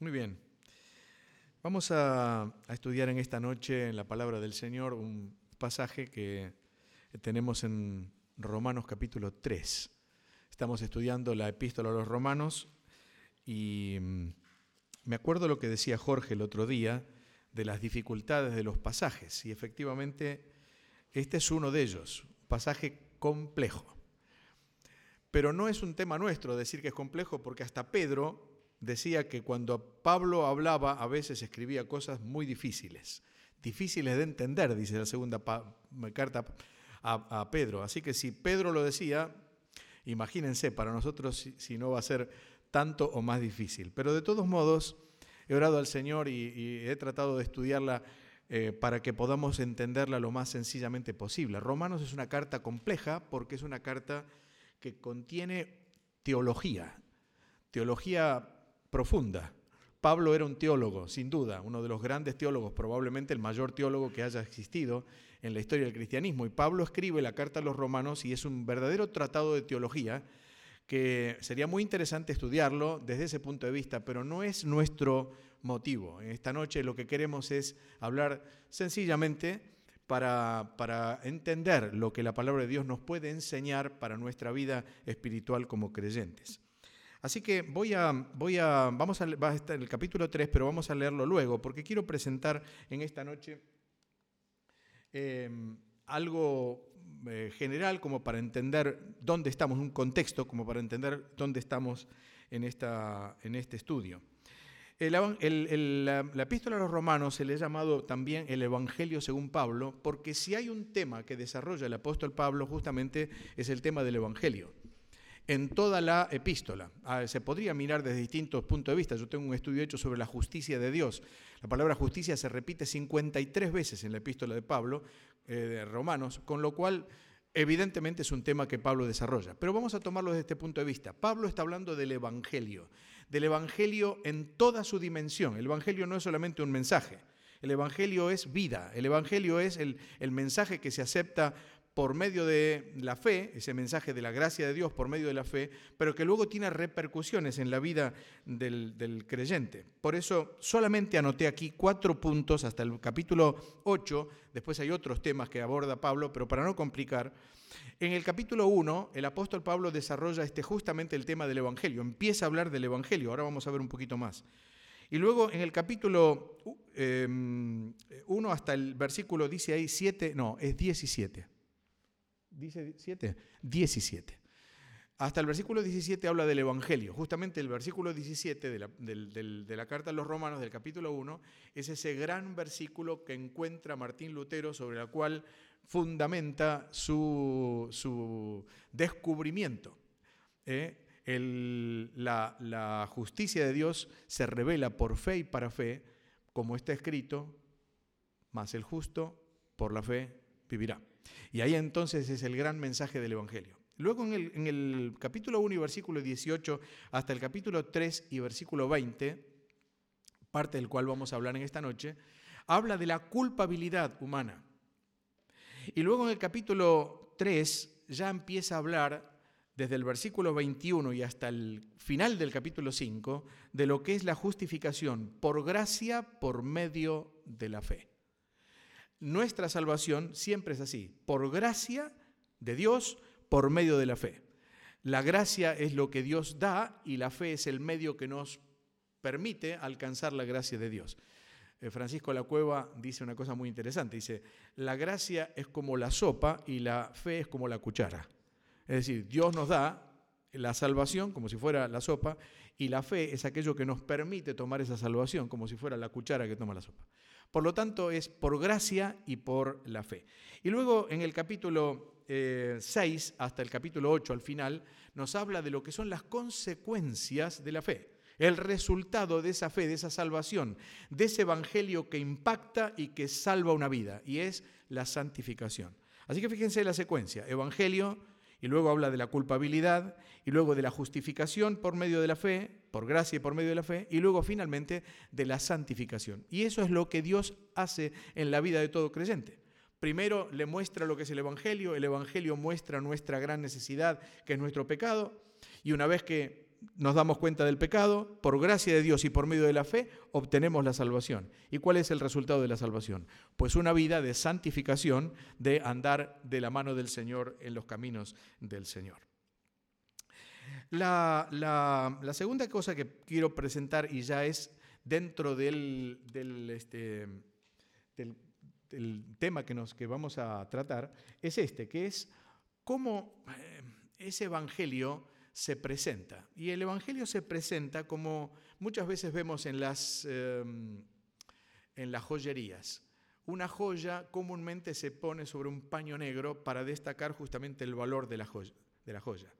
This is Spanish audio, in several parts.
Muy bien. Vamos a, estudiar en esta noche en la palabra del Señor un pasaje que tenemos en Romanos capítulo 3. Estamos estudiando la epístola a los romanos y mm, me acuerdo lo que decía Jorge el otro día de las dificultades de los pasajes y efectivamente este es uno de ellos, un pasaje complejo. Pero no es un tema nuestro decir que es complejo porque hasta Pedro decía que cuando Pablo hablaba a veces escribía cosas muy difíciles, difíciles de entender, dice la segunda carta a, Pedro. Así que si Pedro lo decía, imagínense, para nosotros si, no va a ser tanto o más difícil. Pero de todos modos, he orado al Señor y, y he tratado de estudiarla eh, para que podamos entenderla lo más sencillamente posible. Romanos es una carta compleja porque es una carta que contiene teología, teología profunda. Pablo era un teólogo, sin duda, uno de los grandes teólogos, probablemente el mayor teólogo que haya existido en la historia del cristianismo. Y Pablo escribe la carta a los romanos y es un verdadero tratado de teología que sería muy interesante estudiarlo desde ese punto de vista, pero no es nuestro motivo. Esta noche lo que queremos es hablar sencillamente para, para, entender lo que la palabra de Dios nos puede enseñar para nuestra vida espiritual como creyentes. Así que voy a, vamos a, va a estar en el capítulo 3, pero vamos a leerlo luego, porque quiero presentar en esta noche eh, algo eh, general como para entender dónde estamos, un contexto como para entender dónde estamos en, esta, en este estudio. La, la, epístola a los romanos se le ha llamado también el Evangelio según Pablo, porque si hay un tema que desarrolla el apóstol Pablo, justamente es el tema del Evangelio en toda la epístola. Ah, se podría mirar desde distintos puntos de vista. Yo tengo un estudio hecho sobre la justicia de Dios. La palabra justicia se repite 53 veces en la epístola de Pablo, eh, de Romanos, con lo cual evidentemente es un tema que Pablo desarrolla. Pero vamos a tomarlo desde este punto de vista. Pablo está hablando del Evangelio, del Evangelio en toda su dimensión. El Evangelio no es solamente un mensaje. El Evangelio es vida, el Evangelio es el, el mensaje que se acepta por medio de la fe, ese mensaje de la gracia de Dios por medio de la fe, pero que luego tiene repercusiones en la vida del, creyente. Por eso solamente anoté aquí cuatro puntos hasta el capítulo 8, después hay otros temas que aborda Pablo, pero para no complicar, en el capítulo 1 el apóstol Pablo desarrolla este, justamente el tema del Evangelio, empieza a hablar del Evangelio, ahora vamos a ver un poquito más. Y luego en el capítulo 1 em, hasta el versículo dice ahí 7, no, es 17 dice 7, 17. Hasta el versículo 17 habla del Evangelio. Justamente el versículo 17 de la, de la, carta a los romanos del capítulo 1 es ese gran versículo que encuentra Martín Lutero sobre el cual fundamenta su, su descubrimiento. ¿eh? La, la justicia de Dios se revela por fe y para fe, como está escrito, mas el justo por la fe vivirá. Y ahí entonces es el gran mensaje del Evangelio. Luego en el, capítulo 1 y versículo 18 hasta el capítulo 3 y versículo 20, parte del cual vamos a hablar en esta noche, habla de la culpabilidad humana. Y luego en el capítulo 3 ya empieza a hablar desde el versículo 21 y hasta el final del capítulo 5 de lo que es la justificación por gracia por medio de la fe nuestra salvación siempre es así, por gracia de Dios, por medio de la fe. La gracia es lo que Dios da y la fe es el medio que nos permite alcanzar la gracia de Dios. Eh, Francisco La Cueva dice una cosa muy interesante, dice, la gracia es como la sopa y la fe es como la cuchara. Es decir, Dios nos da la salvación como si fuera la sopa y la fe es aquello que nos permite tomar esa salvación como si fuera la cuchara que toma la sopa. Por lo tanto, es por gracia y por la fe. Y luego en el capítulo 6 eh, hasta el capítulo 8 al final, nos habla de lo que son las consecuencias de la fe, el resultado de esa fe, de esa salvación, de ese evangelio que impacta y que salva una vida, y es la santificación. Así que fíjense la secuencia, evangelio, y luego habla de la culpabilidad, y luego de la justificación por medio de la fe, por gracia y por medio de la fe, y luego finalmente de la santificación. Y eso es lo que Dios hace en la vida de todo creyente. Primero le muestra lo que es el Evangelio, el Evangelio muestra nuestra gran necesidad, que es nuestro pecado, y una vez que nos damos cuenta del pecado, por gracia de Dios y por medio de la fe obtenemos la salvación. ¿Y cuál es el resultado de la salvación? Pues una vida de santificación, de andar de la mano del Señor en los caminos del Señor. La, segunda cosa que quiero presentar y ya es dentro del, este, tema que, nos, que vamos a tratar, es este, que es cómo eh, ese Evangelio se presenta. Y el Evangelio se presenta como muchas veces vemos en las, em, en las joyerías. Una joya comúnmente se pone sobre un paño negro para destacar justamente el valor de la joya.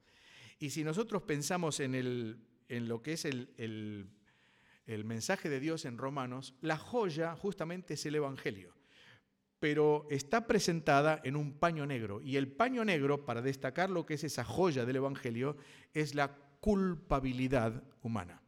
Y si nosotros pensamos en, el, en lo que es el, el, el mensaje de Dios en Romanos, la joya justamente es el Evangelio pero está presentada en un paño negro. Y el paño negro, para destacar lo que es esa joya del Evangelio, es la culpabilidad humana.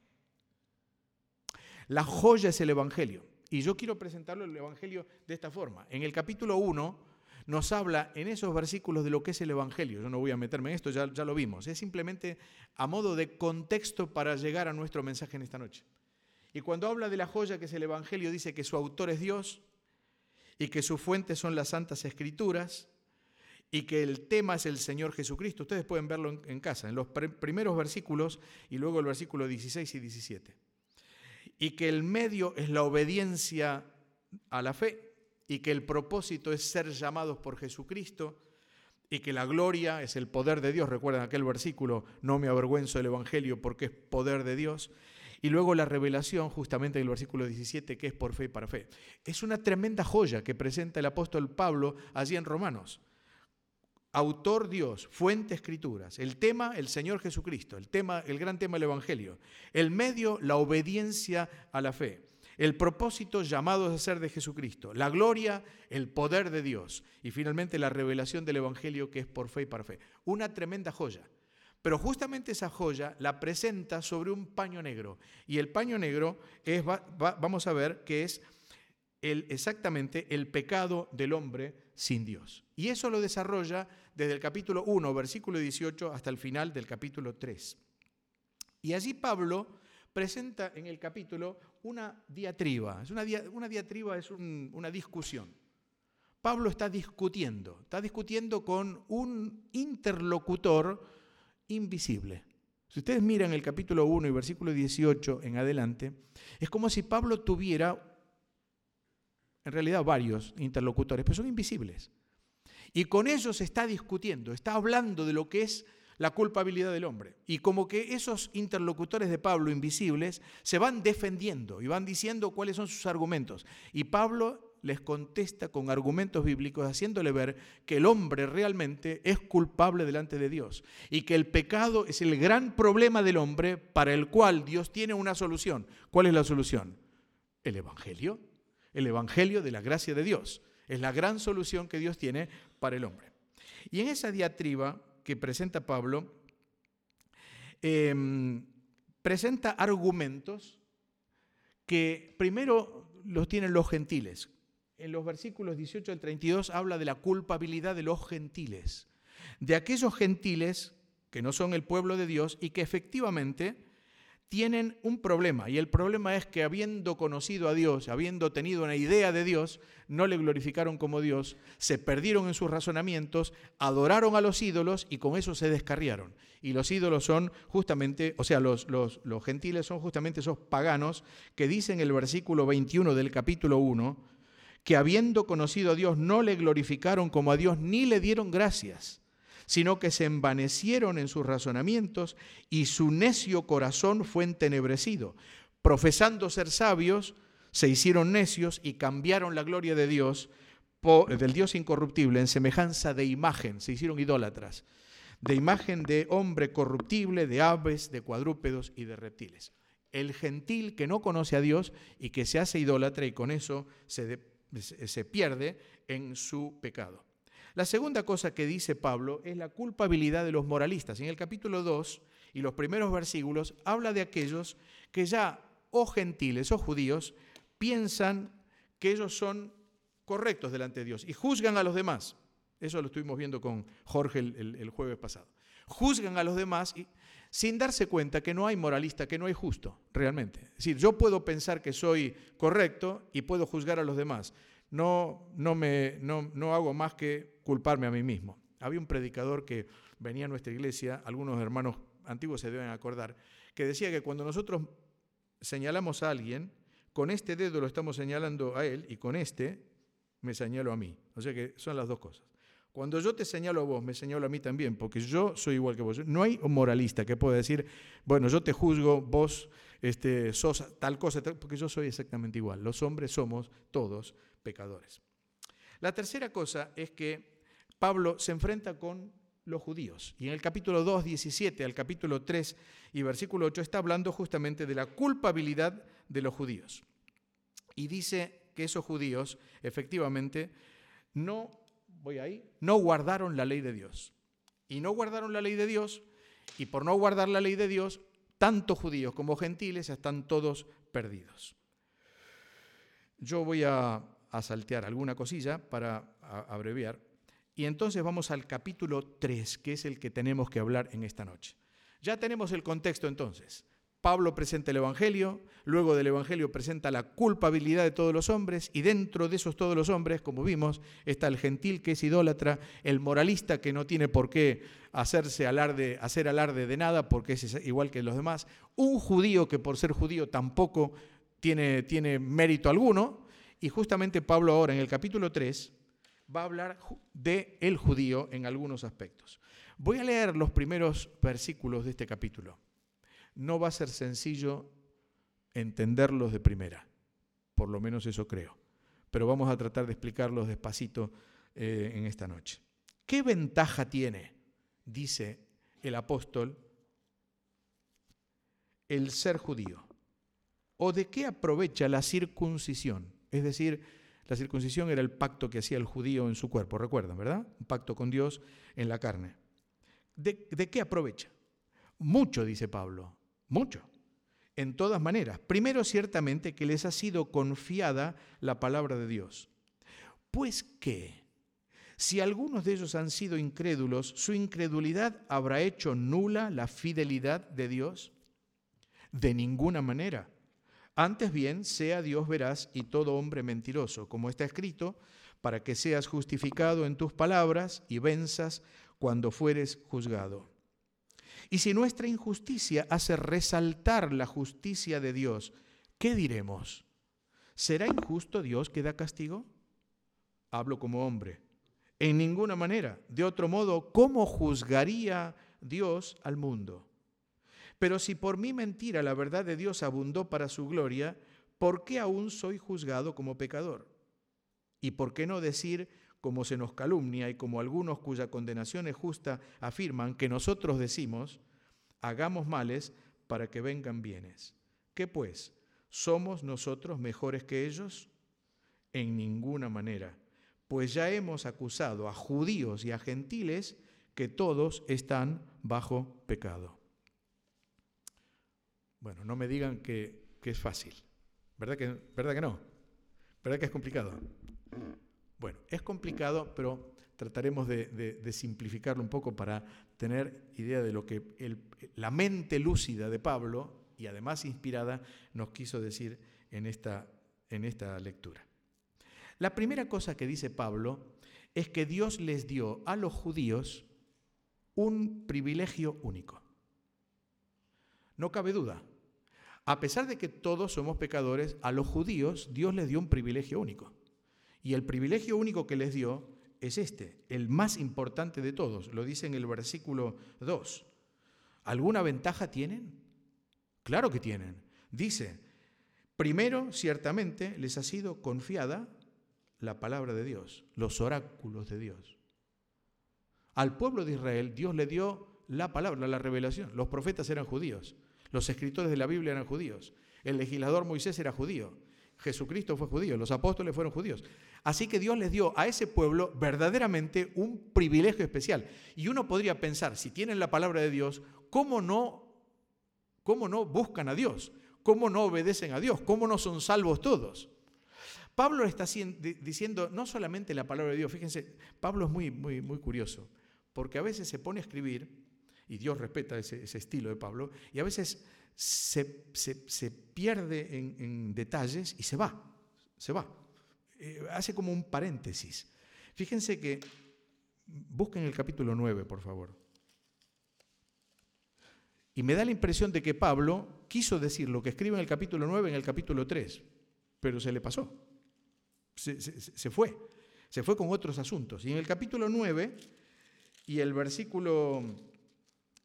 La joya es el Evangelio. Y yo quiero presentarlo el Evangelio de esta forma. En el capítulo 1 nos habla en esos versículos de lo que es el Evangelio. Yo no voy a meterme en esto, ya, ya lo vimos. Es simplemente a modo de contexto para llegar a nuestro mensaje en esta noche. Y cuando habla de la joya que es el Evangelio, dice que su autor es Dios, y que su fuente son las Santas Escrituras y que el tema es el Señor Jesucristo. Ustedes pueden verlo en, casa, en los primeros versículos y luego el versículo 16 y 17. Y que el medio es la obediencia a la fe y que el propósito es ser llamados por Jesucristo y que la gloria es el poder de Dios. Recuerden aquel versículo, no me avergüenzo del Evangelio porque es poder de Dios y luego la revelación, justamente en el versículo 17, que es por fe y para fe. Es una tremenda joya que presenta el apóstol Pablo allí en Romanos. Autor Dios, fuente escrituras. El tema, el Señor Jesucristo. El tema, el gran tema del Evangelio. El medio, la obediencia a la fe. El propósito, llamados a ser de Jesucristo. La gloria, el poder de Dios. Y finalmente la revelación del Evangelio que es por fe y para fe. Una tremenda joya. Pero justamente esa joya la presenta sobre un paño negro. Y el paño negro es, vamos a ver que es el, exactamente el pecado del hombre sin Dios. Y eso lo desarrolla desde el capítulo 1, versículo 18, hasta el final del capítulo 3. Y allí Pablo presenta en el capítulo una diatriba. Es una, una diatriba es una discusión. Pablo está discutiendo, está discutiendo con un interlocutor invisible. Si ustedes miran el capítulo 1 y versículo 18 en adelante, es como si Pablo tuviera, en realidad, varios interlocutores, pero son invisibles. Y con ellos está discutiendo, está hablando de lo que es la culpabilidad del hombre. Y como que esos interlocutores de Pablo invisibles se van defendiendo y van diciendo cuáles son sus argumentos. Y Pablo les contesta con argumentos bíblicos, haciéndole ver que el hombre realmente es culpable delante de Dios y que el pecado es el gran problema del hombre para el cual Dios tiene una solución. ¿Cuál es la solución? El Evangelio. El Evangelio de la gracia de Dios. Es la gran solución que Dios tiene para el hombre. Y en esa diatriba que presenta Pablo, em, presenta argumentos que primero los tienen los gentiles, en los versículos 18 al 32 habla de la culpabilidad de los gentiles, de aquellos gentiles que no son el pueblo de Dios y que efectivamente tienen un problema. Y el problema es que habiendo conocido a Dios, habiendo tenido una idea de Dios, no le glorificaron como Dios, se perdieron en sus razonamientos, adoraron a los ídolos y con eso se descarriaron. Y los ídolos son justamente, o sea, los, los, los gentiles son justamente esos paganos que dicen el versículo 21 del capítulo 1, que habiendo conocido a Dios no le glorificaron como a Dios ni le dieron gracias, sino que se envanecieron en sus razonamientos y su necio corazón fue entenebrecido. Profesando ser sabios, se hicieron necios y cambiaron la gloria de Dios, del Dios incorruptible, en semejanza de imagen, se hicieron idólatras, de imagen de hombre corruptible, de aves, de cuadrúpedos y de reptiles. El gentil que no conoce a Dios y que se hace idólatra y con eso se, se pierde en su pecado. La segunda cosa que dice Pablo es la culpabilidad de los moralistas. En el capítulo 2 y los primeros versículos habla de aquellos que ya, o gentiles o judíos, piensan que ellos son correctos delante de Dios y juzgan a los demás. Eso lo estuvimos viendo con Jorge el, jueves pasado. Juzgan a los demás y sin darse cuenta que no hay moralista, que no hay justo, realmente. Es decir, yo puedo pensar que soy correcto y puedo juzgar a los demás. No, no, me, no, no hago más que culparme a mí mismo. Había un predicador que venía a nuestra iglesia, algunos hermanos antiguos se deben acordar, que decía que cuando nosotros señalamos a alguien, con este dedo lo estamos señalando a él y con este me señalo a mí. O sea que son las dos cosas. Cuando yo te señalo a vos, me señalo a mí también, porque yo soy igual que vos. No hay un moralista que pueda decir, bueno, yo te juzgo, vos este, sos tal cosa, porque yo soy exactamente igual. Los hombres somos todos pecadores. La tercera cosa es que Pablo se enfrenta con los judíos. Y en el capítulo 2, 17 al capítulo 3 y versículo 8 está hablando justamente de la culpabilidad de los judíos. Y dice que esos judíos efectivamente no, voy ahí, no guardaron la ley de Dios. Y no guardaron la ley de Dios, y por no guardar la ley de Dios, tanto judíos como gentiles están todos perdidos. Yo voy a, saltear alguna cosilla para abreviar y entonces vamos al capítulo 3, que es el que tenemos que hablar en esta noche. Ya tenemos el contexto entonces. Pablo presenta el Evangelio, luego del Evangelio presenta la culpabilidad de todos los hombres y dentro de esos todos los hombres, como vimos, está el gentil que es idólatra, el moralista que no tiene por qué hacerse alarde, hacer alarde de nada porque es igual que los demás, un judío que por ser judío tampoco tiene, tiene mérito alguno y justamente Pablo ahora en el capítulo 3 va a hablar de el judío en algunos aspectos. Voy a leer los primeros versículos de este capítulo. No va a ser sencillo entenderlos de primera, por lo menos eso creo, pero vamos a tratar de explicarlos despacito eh, en esta noche. ¿Qué ventaja tiene, dice el apóstol, el ser judío? ¿O de qué aprovecha la circuncisión? Es decir, la circuncisión era el pacto que hacía el judío en su cuerpo, recuerdan, ¿verdad? Un pacto con Dios en la carne. ¿De, qué aprovecha? Mucho, dice Pablo, mucho. En todas maneras. Primero, ciertamente, que les ha sido confiada la palabra de Dios. Pues qué, si algunos de ellos han sido incrédulos, ¿su incredulidad habrá hecho nula la fidelidad de Dios? De ninguna manera. Antes bien, sea Dios veraz y todo hombre mentiroso, como está escrito, para que seas justificado en tus palabras y venzas cuando fueres juzgado. Y si nuestra injusticia hace resaltar la justicia de Dios, ¿qué diremos? ¿Será injusto Dios que da castigo? Hablo como hombre. En ninguna manera. De otro modo, ¿cómo juzgaría Dios al mundo? Pero si por mi mentira la verdad de Dios abundó para su gloria, ¿por qué aún soy juzgado como pecador? ¿Y por qué no decir, como se nos calumnia y como algunos cuya condenación es justa afirman, que nosotros decimos, hagamos males para que vengan bienes? ¿Qué pues? ¿Somos nosotros mejores que ellos? En ninguna manera, pues ya hemos acusado a judíos y a gentiles que todos están bajo pecado. Bueno, no me digan que, es fácil. ¿Verdad que, ¿Verdad que no? ¿Verdad que es complicado? Bueno, es complicado, pero trataremos de, simplificarlo un poco para tener idea de lo que la mente lúcida de Pablo, y además inspirada, nos quiso decir en esta, lectura. La primera cosa que dice Pablo es que Dios les dio a los judíos un privilegio único. No cabe duda, a pesar de que todos somos pecadores, a los judíos Dios les dio un privilegio único. Y el privilegio único que les dio es este, el más importante de todos. Lo dice en el versículo 2. ¿Alguna ventaja tienen? Claro que tienen. Dice, primero, ciertamente, les ha sido confiada la palabra de Dios, los oráculos de Dios. Al pueblo de Israel Dios le dio la palabra, la revelación. Los profetas eran judíos. Los escritores de la Biblia eran judíos. El legislador Moisés era judío. Jesucristo fue judío. Los apóstoles fueron judíos. Así que Dios les dio a ese pueblo verdaderamente un privilegio especial. Y uno podría pensar, si tienen la palabra de Dios, ¿cómo no, cómo no buscan a Dios? ¿Cómo no obedecen a Dios? ¿Cómo no son salvos todos? Pablo está diciendo no solamente la palabra de Dios, fíjense, Pablo es muy, muy, muy curioso, porque a veces se pone a escribir y Dios respeta ese, estilo de Pablo, y a veces se, pierde en, detalles y se va, se va. Eh, hace como un paréntesis. Fíjense que, busquen el capítulo 9, por favor. Y me da la impresión de que Pablo quiso decir lo que escribe en el capítulo 9 en el capítulo 3, pero se le pasó. Se, fue. Se fue con otros asuntos. Y en el capítulo 9 y el versículo,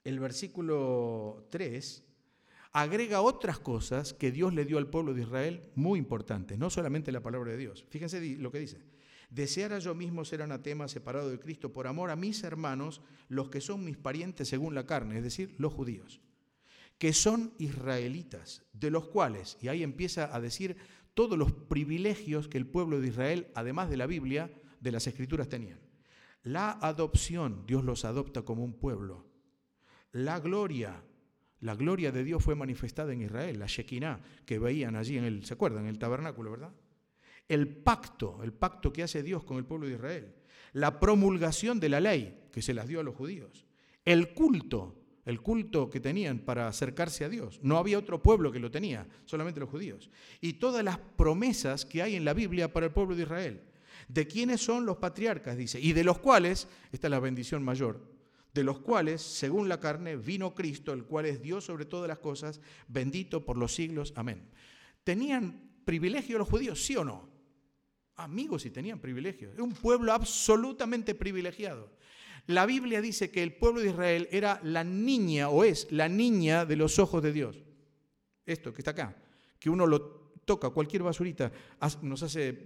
el versículo 3 agrega otras cosas que Dios le dio al pueblo de Israel muy importantes, no solamente la palabra de Dios. Fíjense lo que dice. Deseara yo mismo ser anatema separado de Cristo por amor a mis hermanos, los que son mis parientes según la carne, es decir, los judíos, que son israelitas, de los cuales, y ahí empieza a decir todos los privilegios que el pueblo de Israel, además de la Biblia, de las escrituras tenían. La adopción, Dios los adopta como un pueblo. La gloria, la gloria de Dios fue manifestada en Israel, la Shekinah, que veían allí en el, ¿se acuerdan? En el tabernáculo, ¿verdad? el pacto, el pacto que hace Dios con el pueblo de Israel, la promulgación de la ley que se las dio a los judíos, el culto, el culto que tenían para acercarse a Dios. No había otro pueblo que lo tenía, solamente los judíos. Y todas las promesas que hay en la Biblia para el pueblo de Israel. ¿De quiénes son los patriarcas? Dice, y de los cuales, esta es la bendición mayor, de los cuales, según la carne, vino Cristo, el cual es Dios sobre todas las cosas, bendito por los siglos. Amén. ¿Tenían privilegio los judíos, sí o no? amigos y tenían privilegios. Era un pueblo absolutamente privilegiado. La Biblia dice que el pueblo de Israel era la niña o es la niña de los ojos de Dios. Esto que está acá, que uno lo toca, cualquier basurita nos hace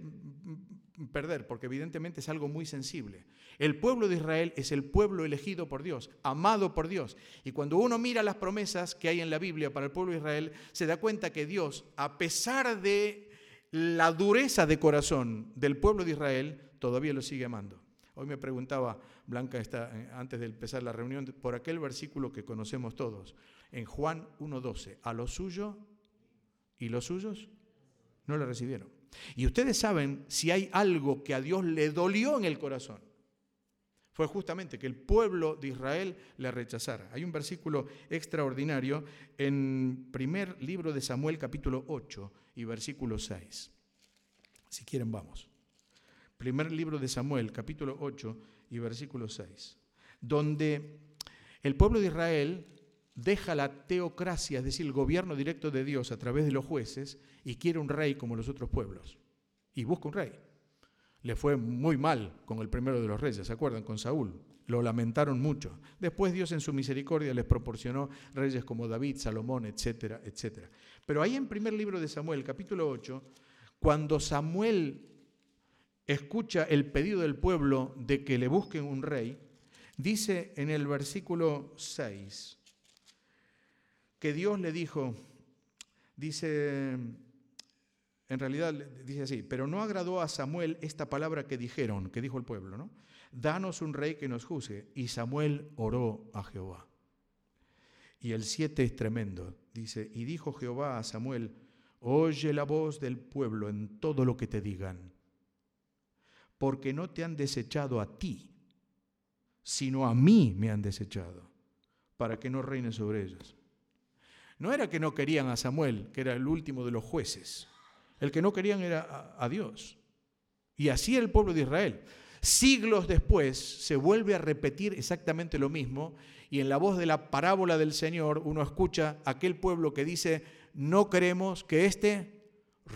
perder, porque evidentemente es algo muy sensible. El pueblo de Israel es el pueblo elegido por Dios, amado por Dios. Y cuando uno mira las promesas que hay en la Biblia para el pueblo de Israel, se da cuenta que Dios, a pesar de la dureza de corazón del pueblo de Israel todavía lo sigue amando. Hoy me preguntaba Blanca eh, antes de empezar la reunión por aquel versículo que conocemos todos, en Juan 1.12, a los suyos y los suyos no le recibieron. Y ustedes saben si hay algo que a Dios le dolió en el corazón. Fue justamente que el pueblo de Israel le rechazara. Hay un versículo extraordinario en primer libro de Samuel capítulo 8, y versículo 6. Si quieren, vamos. Primer libro de Samuel, capítulo 8 y versículo 6, donde el pueblo de Israel deja la teocracia, es decir, el gobierno directo de Dios a través de los jueces, y quiere un rey como los otros pueblos. Y busca un rey. Le fue muy mal con el primero de los reyes, ¿se acuerdan? Con Saúl. Lo lamentaron mucho. Después Dios en su misericordia les proporcionó reyes como David, Salomón, etcétera, etcétera. Pero ahí en primer libro de Samuel, capítulo 8, cuando Samuel escucha el pedido del pueblo de que le busquen un rey, dice en el versículo 6 que Dios le dijo, dice, en realidad dice así, pero no agradó a Samuel esta palabra que dijeron, que dijo el pueblo, ¿no? Danos un rey que nos juzgue. Y Samuel oró a Jehová. Y el 7 es tremendo. Dice, y dijo Jehová a Samuel, oye la voz del pueblo en todo lo que te digan, porque no te han desechado a ti, sino a mí me han desechado, para que no reine sobre ellos. No era que no querían a Samuel, que era el último de los jueces. El que no querían era a, Dios. Y así el pueblo de Israel. Siglos después se vuelve a repetir exactamente lo mismo y en la voz de la parábola del Señor uno escucha aquel pueblo que dice, no queremos que éste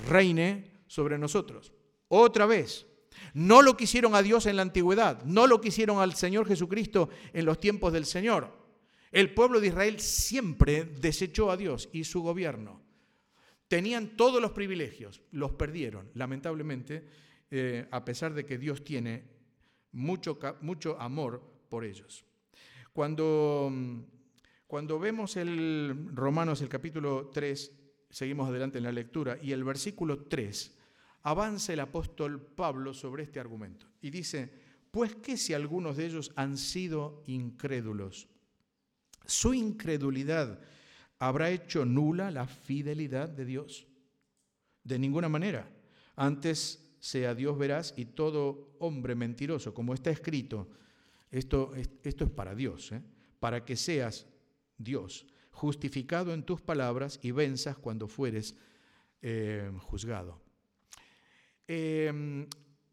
reine sobre nosotros. Otra vez, no lo quisieron a Dios en la antigüedad, no lo quisieron al Señor Jesucristo en los tiempos del Señor. El pueblo de Israel siempre desechó a Dios y su gobierno. Tenían todos los privilegios, los perdieron, lamentablemente, eh, a pesar de que Dios tiene mucho, mucho amor por ellos. Cuando, mm, cuando vemos el Romanos, el capítulo 3, seguimos adelante en la lectura, y el versículo 3, avanza el apóstol Pablo sobre este argumento y dice, pues que si algunos de ellos han sido incrédulos, su incredulidad habrá hecho nula la fidelidad de Dios. De ninguna manera. Antes sea Dios veraz y todo hombre mentiroso, como está escrito, esto, esto es para Dios, ¿eh? para que seas Dios, justificado en tus palabras y venzas cuando fueres eh, juzgado. Em,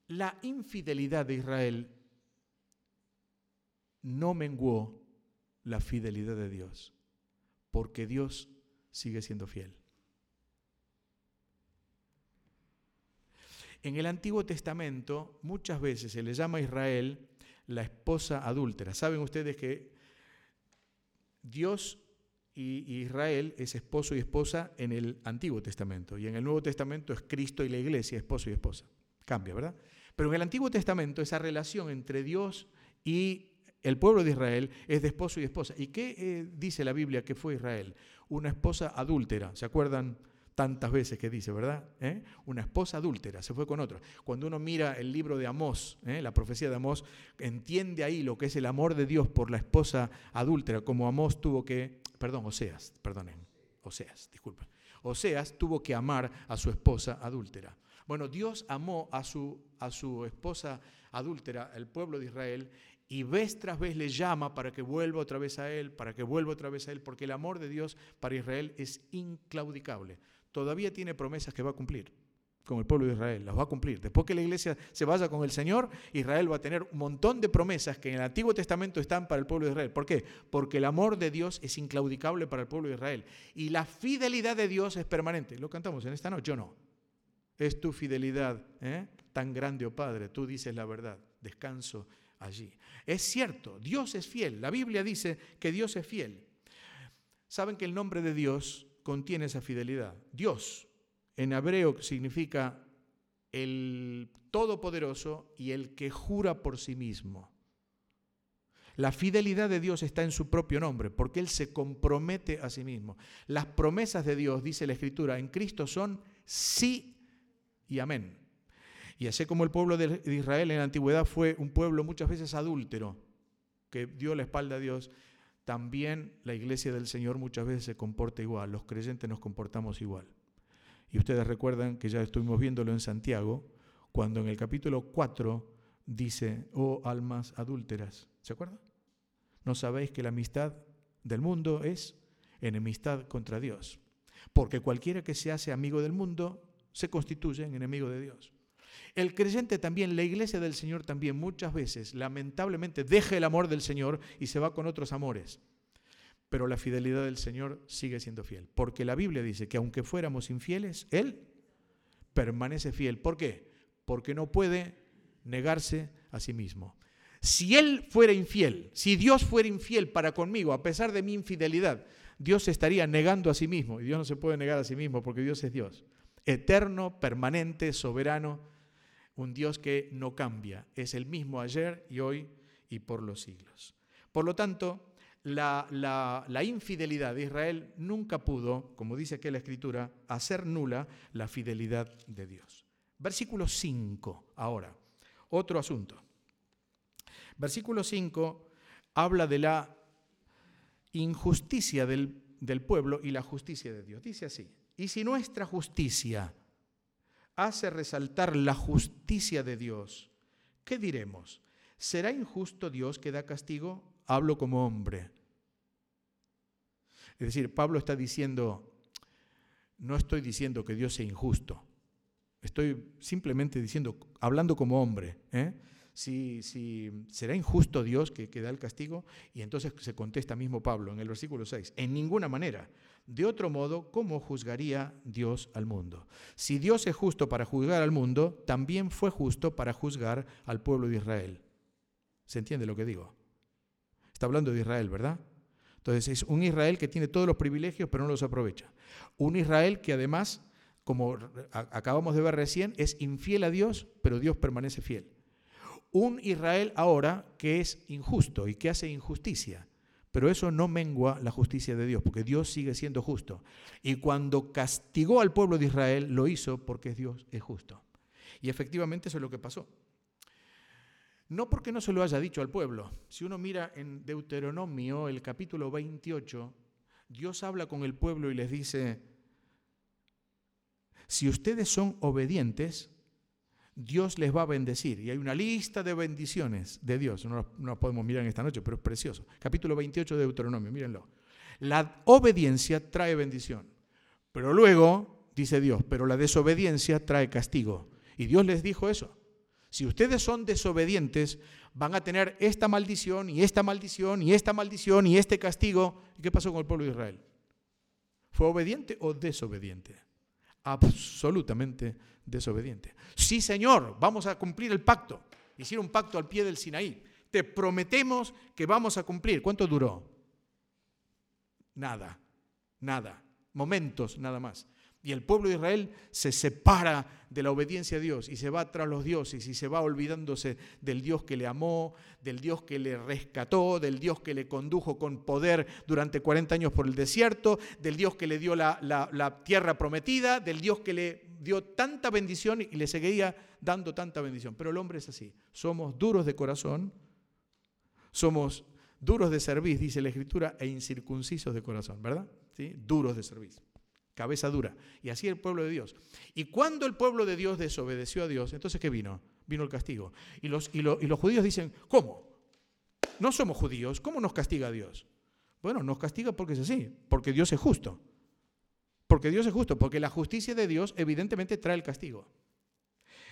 la infidelidad de Israel no menguó la fidelidad de Dios, porque Dios sigue siendo fiel. En el Antiguo Testamento muchas veces se le llama a Israel la esposa adúltera. Saben ustedes que Dios y Israel es esposo y esposa en el Antiguo Testamento y en el Nuevo Testamento es Cristo y la iglesia, esposo y esposa. Cambia, ¿verdad? Pero en el Antiguo Testamento esa relación entre Dios y el pueblo de Israel es de esposo y esposa. ¿Y qué eh, dice la Biblia que fue Israel? Una esposa adúltera. ¿Se acuerdan tantas veces que dice, verdad? ¿Eh? Una esposa adúltera, se fue con otro. Cuando uno mira el libro de Amós, ¿eh? la profecía de Amós, entiende ahí lo que es el amor de Dios por la esposa adúltera, como Amós tuvo que, perdón, Oseas, perdonen, Oseas, disculpen. Oseas tuvo que amar a su esposa adúltera. Bueno, Dios amó a su, a su esposa adúltera, el pueblo de Israel, y vez tras vez le llama para que vuelva otra vez a Él, para que vuelva otra vez a Él, porque el amor de Dios para Israel es inclaudicable. Todavía tiene promesas que va a cumplir con el pueblo de Israel, las va a cumplir. Después que la iglesia se vaya con el Señor, Israel va a tener un montón de promesas que en el Antiguo Testamento están para el pueblo de Israel. ¿Por qué? Porque el amor de Dios es inclaudicable para el pueblo de Israel. Y la fidelidad de Dios es permanente. ¿Lo cantamos en esta noche o no? Es tu fidelidad ¿eh? tan grande, oh Padre. Tú dices la verdad. Descanso allí. Es cierto, Dios es fiel. La Biblia dice que Dios es fiel. Saben que el nombre de Dios contiene esa fidelidad. Dios en hebreo significa el todopoderoso y el que jura por sí mismo. La fidelidad de Dios está en su propio nombre, porque Él se compromete a sí mismo. Las promesas de Dios, dice la Escritura, en Cristo son sí y amén. Y así como el pueblo de Israel en la antigüedad fue un pueblo muchas veces adúltero, que dio la espalda a Dios, también la iglesia del Señor muchas veces se comporta igual, los creyentes nos comportamos igual. Y ustedes recuerdan que ya estuvimos viéndolo en Santiago, cuando en el capítulo 4 dice, oh almas adúlteras, ¿se acuerdan? ¿No sabéis que la amistad del mundo es enemistad contra Dios? Porque cualquiera que se hace amigo del mundo se constituye en enemigo de Dios. El creyente también, la iglesia del Señor también muchas veces, lamentablemente, deja el amor del Señor y se va con otros amores. Pero la fidelidad del Señor sigue siendo fiel. Porque la Biblia dice que aunque fuéramos infieles, Él permanece fiel. ¿Por qué? Porque no puede negarse a sí mismo. Si Él fuera infiel, si Dios fuera infiel para conmigo, a pesar de mi infidelidad, Dios estaría negando a sí mismo. Y Dios no se puede negar a sí mismo porque Dios es Dios. Eterno, permanente, soberano, un Dios que no cambia, es el mismo ayer y hoy y por los siglos. Por lo tanto, la, infidelidad de Israel nunca pudo, como dice aquí la Escritura, hacer nula la fidelidad de Dios. Versículo 5, ahora, otro asunto. Versículo 5 habla de la injusticia del pueblo y la justicia de Dios. Dice así, y si nuestra justicia hace resaltar la justicia de Dios, ¿qué diremos? ¿Será injusto Dios que da castigo? Hablo como hombre. Es decir, Pablo está diciendo, no estoy diciendo que Dios sea injusto, estoy simplemente diciendo, hablando como hombre. ¿eh? Si, será injusto Dios que, que da el castigo, y entonces se contesta mismo Pablo en el versículo 6, en ninguna manera. De otro modo, ¿cómo juzgaría Dios al mundo? Si Dios es justo para juzgar al mundo, también fue justo para juzgar al pueblo de Israel. ¿Se entiende lo que digo? Está hablando de Israel, ¿verdad? Entonces es un Israel que tiene todos los privilegios pero no los aprovecha. Un Israel que además, como acabamos de ver recién, es infiel a Dios, pero Dios permanece fiel. Un Israel ahora que es injusto y que hace injusticia. Pero eso no mengua la justicia de Dios, porque Dios sigue siendo justo. Y cuando castigó al pueblo de Israel, lo hizo porque Dios es justo. Y efectivamente eso es lo que pasó. No porque no se lo haya dicho al pueblo. Si uno mira en Deuteronomio, el capítulo 28, Dios habla con el pueblo y les dice, si ustedes son obedientes, Dios les va a bendecir. Y hay una lista de bendiciones de Dios. No las podemos mirar en esta noche, pero es precioso. Capítulo 28 de Deuteronomio, mírenlo. La obediencia trae bendición. Pero luego, dice Dios, pero la desobediencia trae castigo. Y Dios les dijo eso. Si ustedes son desobedientes, van a tener esta maldición y esta maldición y esta maldición y este castigo. ¿Y qué pasó con el pueblo de Israel? ¿Fue obediente o desobediente? Absolutamente desobediente. Sí, Señor, vamos a cumplir el pacto. Hicieron un pacto al pie del Sinaí. Te prometemos que vamos a cumplir. ¿Cuánto duró? Nada, nada. Momentos nada más. Y el pueblo de Israel se separa de la obediencia a Dios y se va tras los dioses y se va olvidándose del Dios que le amó, del Dios que le rescató, del Dios que le condujo con poder durante 40 años por el desierto, del Dios que le dio la, tierra prometida, del Dios que le dio tanta bendición y le seguía dando tanta bendición. Pero el hombre es así. Somos duros de corazón, somos duros de servir, dice la Escritura, e incircuncisos de corazón, ¿verdad? ¿Sí? Duros de servicio cabeza dura. Y así el pueblo de Dios. Y cuando el pueblo de Dios desobedeció a Dios, entonces ¿qué vino? Vino el castigo. Y los, y, y los judíos dicen, ¿cómo? No somos judíos, ¿cómo nos castiga Dios? Bueno, nos castiga porque es así, porque Dios es justo. Porque Dios es justo, porque la justicia de Dios evidentemente trae el castigo.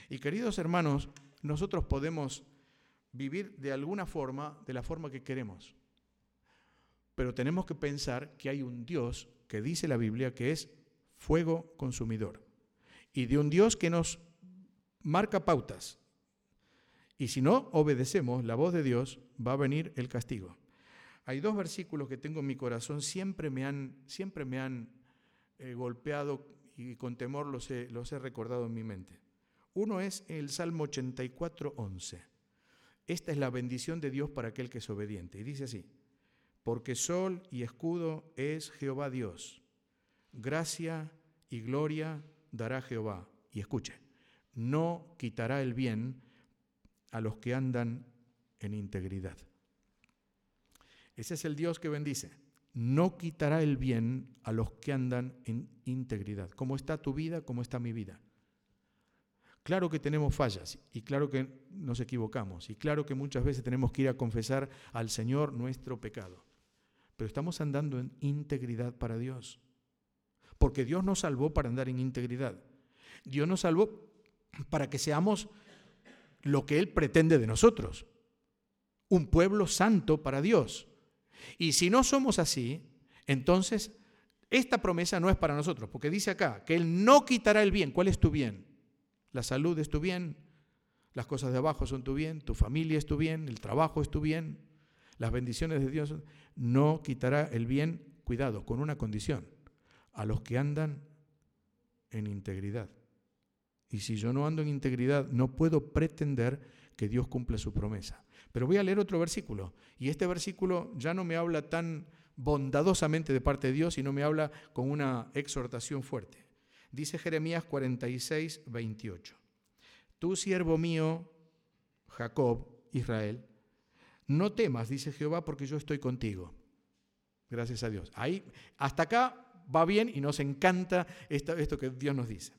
Y queridos hermanos, nosotros podemos vivir de alguna forma, de la forma que queremos. Pero tenemos que pensar que hay un Dios que dice la Biblia que es fuego consumidor. Y de un Dios que nos marca pautas. Y si no obedecemos la voz de Dios, va a venir el castigo. Hay dos versículos que tengo en mi corazón, siempre me han, siempre me han eh, golpeado y con temor los he, los he recordado en mi mente. Uno es el Salmo 84, 11. Esta es la bendición de Dios para aquel que es obediente. Y dice así, porque sol y escudo es Jehová Dios. Gracia y gloria dará Jehová. Y escuche, no quitará el bien a los que andan en integridad. Ese es el Dios que bendice. No quitará el bien a los que andan en integridad. ¿Cómo está tu vida? ¿Cómo está mi vida? Claro que tenemos fallas y claro que nos equivocamos y claro que muchas veces tenemos que ir a confesar al Señor nuestro pecado pero estamos andando en integridad para Dios. Porque Dios nos salvó para andar en integridad. Dios nos salvó para que seamos lo que Él pretende de nosotros. Un pueblo santo para Dios. Y si no somos así, entonces esta promesa no es para nosotros, porque dice acá que Él no quitará el bien. ¿Cuál es tu bien? La salud es tu bien, las cosas de abajo son tu bien, tu familia es tu bien, el trabajo es tu bien, las bendiciones de Dios no quitará el bien, cuidado, con una condición, a los que andan en integridad. Y si yo no ando en integridad, no puedo pretender que Dios cumpla su promesa. Pero voy a leer otro versículo, y este versículo ya no me habla tan bondadosamente de parte de Dios, sino me habla con una exhortación fuerte. Dice Jeremías 46, 28. Tú, siervo mío, Jacob, Israel, no temas, dice Jehová, porque yo estoy contigo. Gracias a Dios. Ahí, hasta acá va bien y nos encanta esto, que Dios nos dice.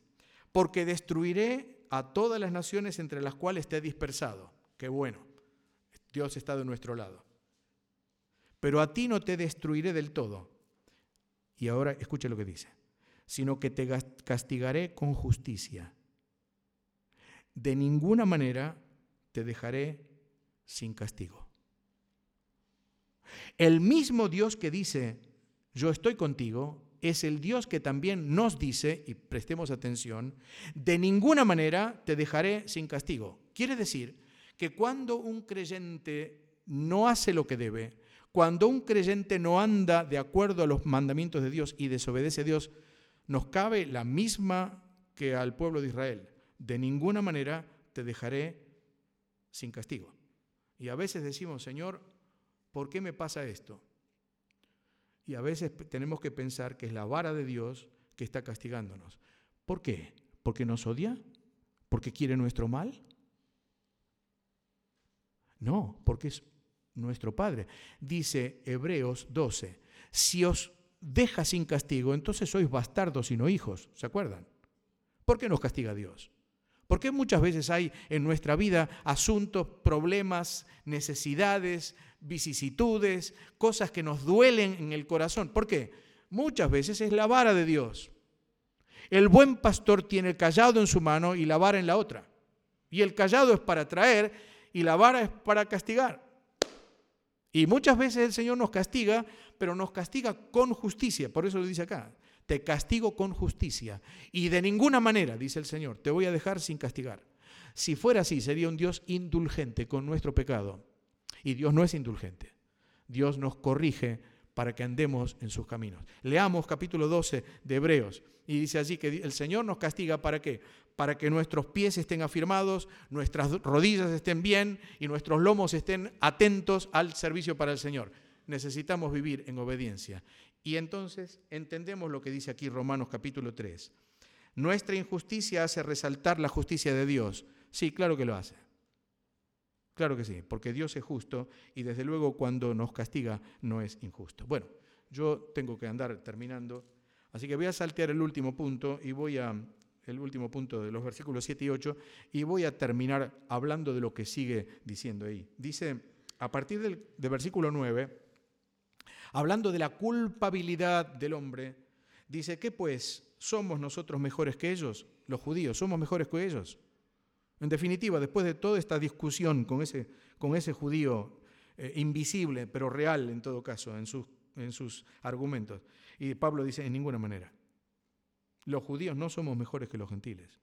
Porque destruiré a todas las naciones entre las cuales te he dispersado. Qué bueno. Dios está de nuestro lado. Pero a ti no te destruiré del todo. Y ahora escuche lo que dice. Sino que te castigaré con justicia. De ninguna manera te dejaré sin castigo. El mismo Dios que dice, yo estoy contigo, es el Dios que también nos dice, y prestemos atención, de ninguna manera te dejaré sin castigo. Quiere decir que cuando un creyente no hace lo que debe, cuando un creyente no anda de acuerdo a los mandamientos de Dios y desobedece a Dios, nos cabe la misma que al pueblo de Israel. De ninguna manera te dejaré sin castigo. Y a veces decimos, Señor, ¿por qué me pasa esto? Y a veces tenemos que pensar que es la vara de Dios que está castigándonos. ¿Por qué? ¿Porque nos odia? ¿Porque quiere nuestro mal? No, porque es nuestro Padre. Dice Hebreos 12, si os deja sin castigo, entonces sois bastardos y no hijos, ¿se acuerdan? ¿Por qué nos castiga Dios? ¿Por qué muchas veces hay en nuestra vida asuntos, problemas, necesidades, vicisitudes, cosas que nos duelen en el corazón? ¿Por qué? Muchas veces es la vara de Dios. El buen pastor tiene el callado en su mano y la vara en la otra. Y el callado es para traer y la vara es para castigar. Y muchas veces el Señor nos castiga, pero nos castiga con justicia. Por eso lo dice acá. Te castigo con justicia. Y de ninguna manera, dice el Señor, te voy a dejar sin castigar. Si fuera así, sería un Dios indulgente con nuestro pecado. Y Dios no es indulgente. Dios nos corrige para que andemos en sus caminos. Leamos capítulo 12 de Hebreos y dice allí que el Señor nos castiga para qué? Para que nuestros pies estén afirmados, nuestras rodillas estén bien y nuestros lomos estén atentos al servicio para el Señor. Necesitamos vivir en obediencia. Y entonces entendemos lo que dice aquí Romanos capítulo 3. Nuestra injusticia hace resaltar la justicia de Dios. Sí, claro que lo hace. Claro que sí, porque Dios es justo y desde luego cuando nos castiga no es injusto. Bueno, yo tengo que andar terminando, así que voy a saltear el último punto y voy a el último punto de los versículos 7 y 8 y voy a terminar hablando de lo que sigue diciendo ahí. Dice, a partir del, versículo 9, hablando de la culpabilidad del hombre, dice, ¿qué pues? ¿Somos nosotros mejores que ellos? Los judíos, ¿somos mejores que ellos? En definitiva, después de toda esta discusión con ese, con ese judío eh, invisible, pero real en todo caso, en sus, en sus argumentos, y Pablo dice, en ninguna manera. Los judíos no somos mejores que los gentiles.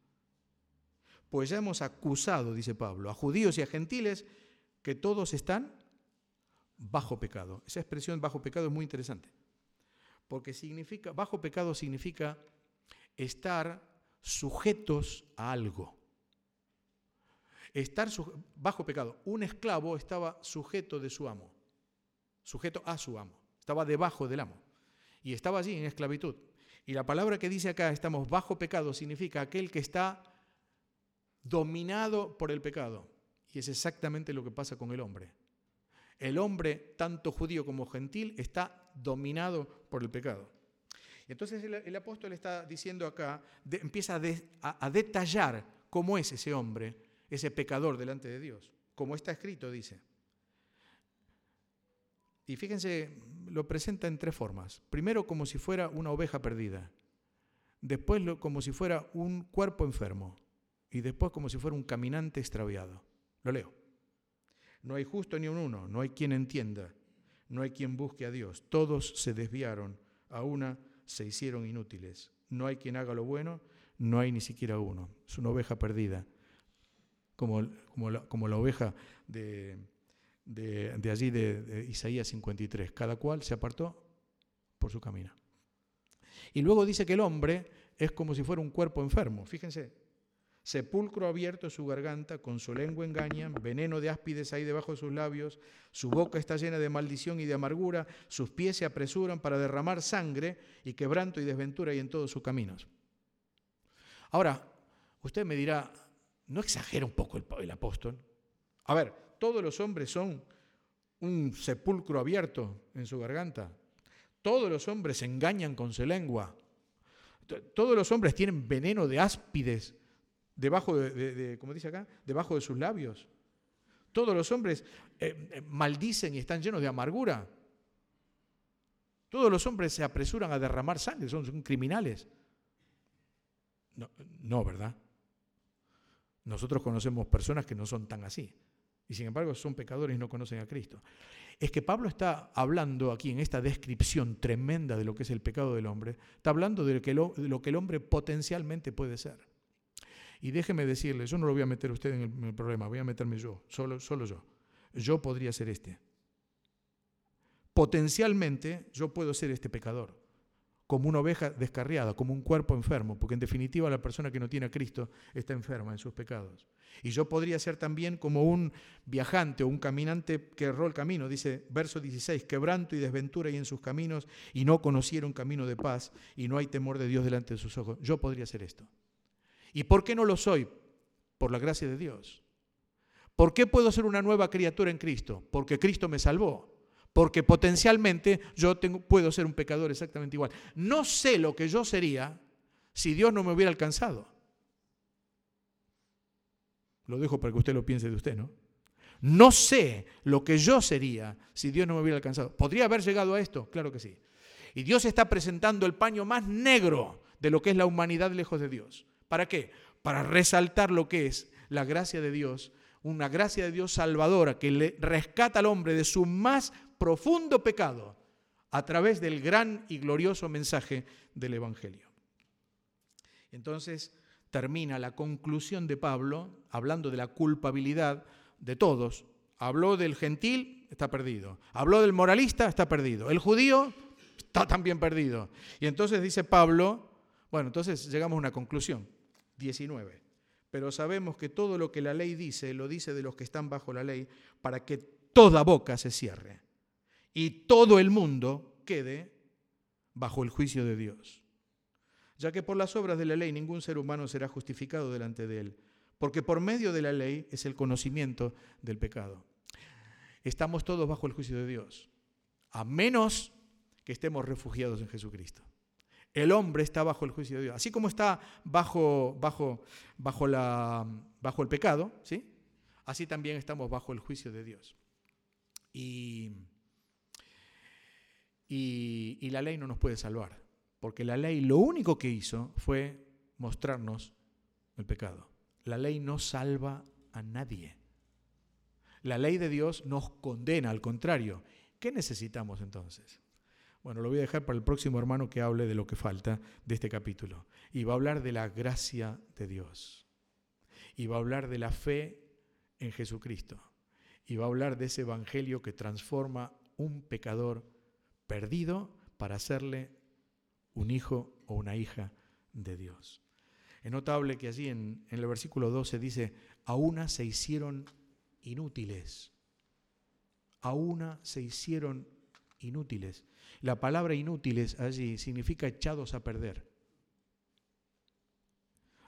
Pues ya hemos acusado, dice Pablo, a judíos y a gentiles que todos están bajo pecado. Esa expresión bajo pecado es muy interesante. Porque significa, bajo pecado significa estar sujetos a algo estar bajo pecado. Un esclavo estaba sujeto de su amo, sujeto a su amo, estaba debajo del amo y estaba allí en esclavitud. Y la palabra que dice acá, estamos bajo pecado, significa aquel que está dominado por el pecado. Y es exactamente lo que pasa con el hombre. El hombre, tanto judío como gentil, está dominado por el pecado. Entonces el, apóstol está diciendo acá, empieza a detallar cómo es ese hombre ese pecador delante de Dios, como está escrito, dice. Y fíjense, lo presenta en tres formas. Primero como si fuera una oveja perdida, después como si fuera un cuerpo enfermo y después como si fuera un caminante extraviado. Lo leo. No hay justo ni un uno, no hay quien entienda, no hay quien busque a Dios. Todos se desviaron, a una se hicieron inútiles. No hay quien haga lo bueno, no hay ni siquiera uno. Es una oveja perdida como, la, oveja de, de, allí de, Isaías 53. Cada cual se apartó por su camino. Y luego dice que el hombre es como si fuera un cuerpo enfermo. Fíjense, sepulcro abierto su garganta, con su lengua engañan, veneno de áspides hay debajo de sus labios, su boca está llena de maldición y de amargura, sus pies se apresuran para derramar sangre y quebranto y desventura hay en todos sus caminos. Ahora, usted me dirá, ¿No exagera un poco el, apóstol? A ver, todos los hombres son un sepulcro abierto en su garganta. Todos los hombres se engañan con su lengua. Todos los hombres tienen veneno de áspides debajo de, como dice acá, debajo de sus labios. Todos los hombres eh, eh, maldicen y están llenos de amargura. Todos los hombres se apresuran a derramar sangre, son, son criminales. No, no, ¿verdad? Nosotros conocemos personas que no son tan así. Y sin embargo son pecadores y no conocen a Cristo. Es que Pablo está hablando aquí en esta descripción tremenda de lo que es el pecado del hombre, está hablando de lo que, lo, que el hombre potencialmente puede ser. Y déjeme decirle, yo no lo voy a meter a usted en el, problema, voy a meterme yo, solo, solo yo. Yo podría ser este. Potencialmente yo puedo ser este pecador como una oveja descarriada, como un cuerpo enfermo, porque en definitiva la persona que no tiene a Cristo está enferma en sus pecados. Y yo podría ser también como un viajante o un caminante que erró el camino, dice verso 16, quebranto y desventura hay en sus caminos y no conocieron camino de paz y no hay temor de Dios delante de sus ojos. Yo podría ser esto. ¿Y por qué no lo soy? Por la gracia de Dios. ¿Por qué puedo ser una nueva criatura en Cristo? Porque Cristo me salvó porque potencialmente yo tengo, puedo ser un pecador exactamente igual. No sé lo que yo sería si Dios no me hubiera alcanzado. Lo dejo para que usted lo piense de usted, ¿no? No sé lo que yo sería si Dios no me hubiera alcanzado. ¿Podría haber llegado a esto? Claro que sí. Y Dios está presentando el paño más negro de lo que es la humanidad lejos de Dios. ¿Para qué? Para resaltar lo que es la gracia de Dios, una gracia de Dios salvadora que le rescata al hombre de su más profundo pecado a través del gran y glorioso mensaje del Evangelio. Entonces termina la conclusión de Pablo hablando de la culpabilidad de todos. Habló del gentil, está perdido. Habló del moralista, está perdido. El judío está también perdido. Y entonces dice Pablo, bueno, entonces llegamos a una conclusión. 19. Pero sabemos que todo lo que la ley dice, lo dice de los que están bajo la ley, para que toda boca se cierre y todo el mundo quede bajo el juicio de Dios. Ya que por las obras de la ley ningún ser humano será justificado delante de él, porque por medio de la ley es el conocimiento del pecado. Estamos todos bajo el juicio de Dios, a menos que estemos refugiados en Jesucristo. El hombre está bajo el juicio de Dios, así como está bajo, bajo, bajo, la, bajo el pecado, ¿sí? así también estamos bajo el juicio de Dios. Y, y, y la ley no nos puede salvar, porque la ley lo único que hizo fue mostrarnos el pecado. La ley no salva a nadie. La ley de Dios nos condena, al contrario. ¿Qué necesitamos entonces? Bueno, lo voy a dejar para el próximo hermano que hable de lo que falta de este capítulo. Y va a hablar de la gracia de Dios. Y va a hablar de la fe en Jesucristo. Y va a hablar de ese evangelio que transforma un pecador perdido para hacerle un hijo o una hija de Dios. Es notable que allí en, el versículo 12 dice, a una se hicieron inútiles. A una se hicieron inútiles. La palabra inútiles allí significa echados a perder.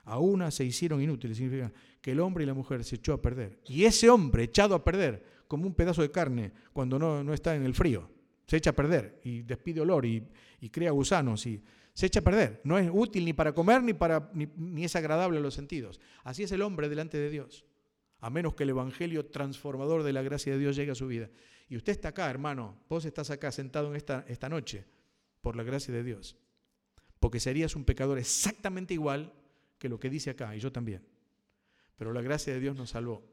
A una se hicieron inútiles, significa que el hombre y la mujer se echó a perder. Y ese hombre echado a perder, como un pedazo de carne cuando no, no está en el frío, se echa a perder y despide olor y, y crea gusanos y se echa a perder. No es útil ni para comer ni, para, ni, ni es agradable a los sentidos. Así es el hombre delante de Dios, a menos que el Evangelio transformador de la gracia de Dios llegue a su vida. Y usted está acá, hermano, vos estás acá sentado en esta, esta noche por la gracia de Dios, porque serías un pecador exactamente igual que lo que dice acá, y yo también. Pero la gracia de Dios nos salvó.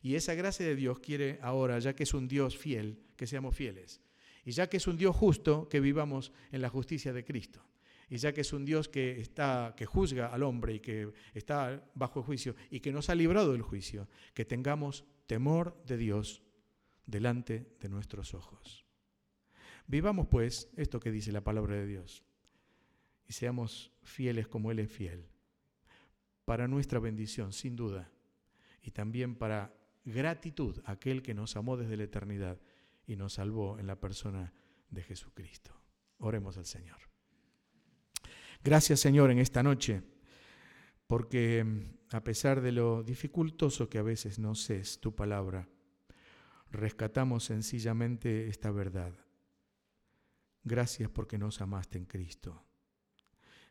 Y esa gracia de Dios quiere ahora, ya que es un Dios fiel, que seamos fieles. Y ya que es un Dios justo, que vivamos en la justicia de Cristo. Y ya que es un Dios que, está, que juzga al hombre y que está bajo juicio y que nos ha librado del juicio, que tengamos temor de Dios delante de nuestros ojos. Vivamos pues esto que dice la palabra de Dios y seamos fieles como Él es fiel, para nuestra bendición, sin duda, y también para gratitud a aquel que nos amó desde la eternidad y nos salvó en la persona de Jesucristo. Oremos al Señor. Gracias Señor en esta noche, porque mm, a pesar de lo dificultoso que a veces nos es tu palabra, rescatamos sencillamente esta verdad. Gracias porque nos amaste en Cristo.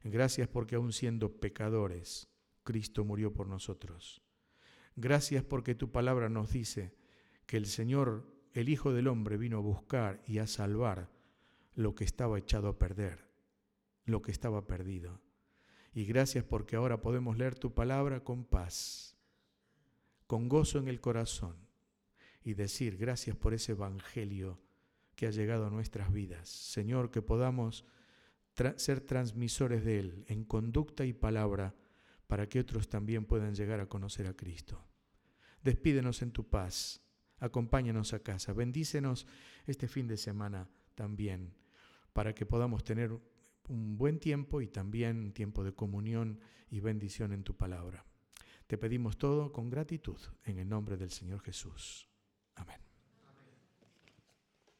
Gracias porque aun siendo pecadores, Cristo murió por nosotros. Gracias porque tu palabra nos dice que el Señor, el Hijo del Hombre, vino a buscar y a salvar lo que estaba echado a perder lo que estaba perdido. Y gracias porque ahora podemos leer tu palabra con paz, con gozo en el corazón y decir gracias por ese Evangelio que ha llegado a nuestras vidas. Señor, que podamos ser transmisores de Él en conducta y palabra para que otros también puedan llegar a conocer a Cristo. Despídenos en tu paz, acompáñanos a casa, bendícenos este fin de semana también, para que podamos tener un buen tiempo y también tiempo de comunión y bendición en tu palabra. Te pedimos todo con gratitud en el nombre del Señor Jesús. Amen.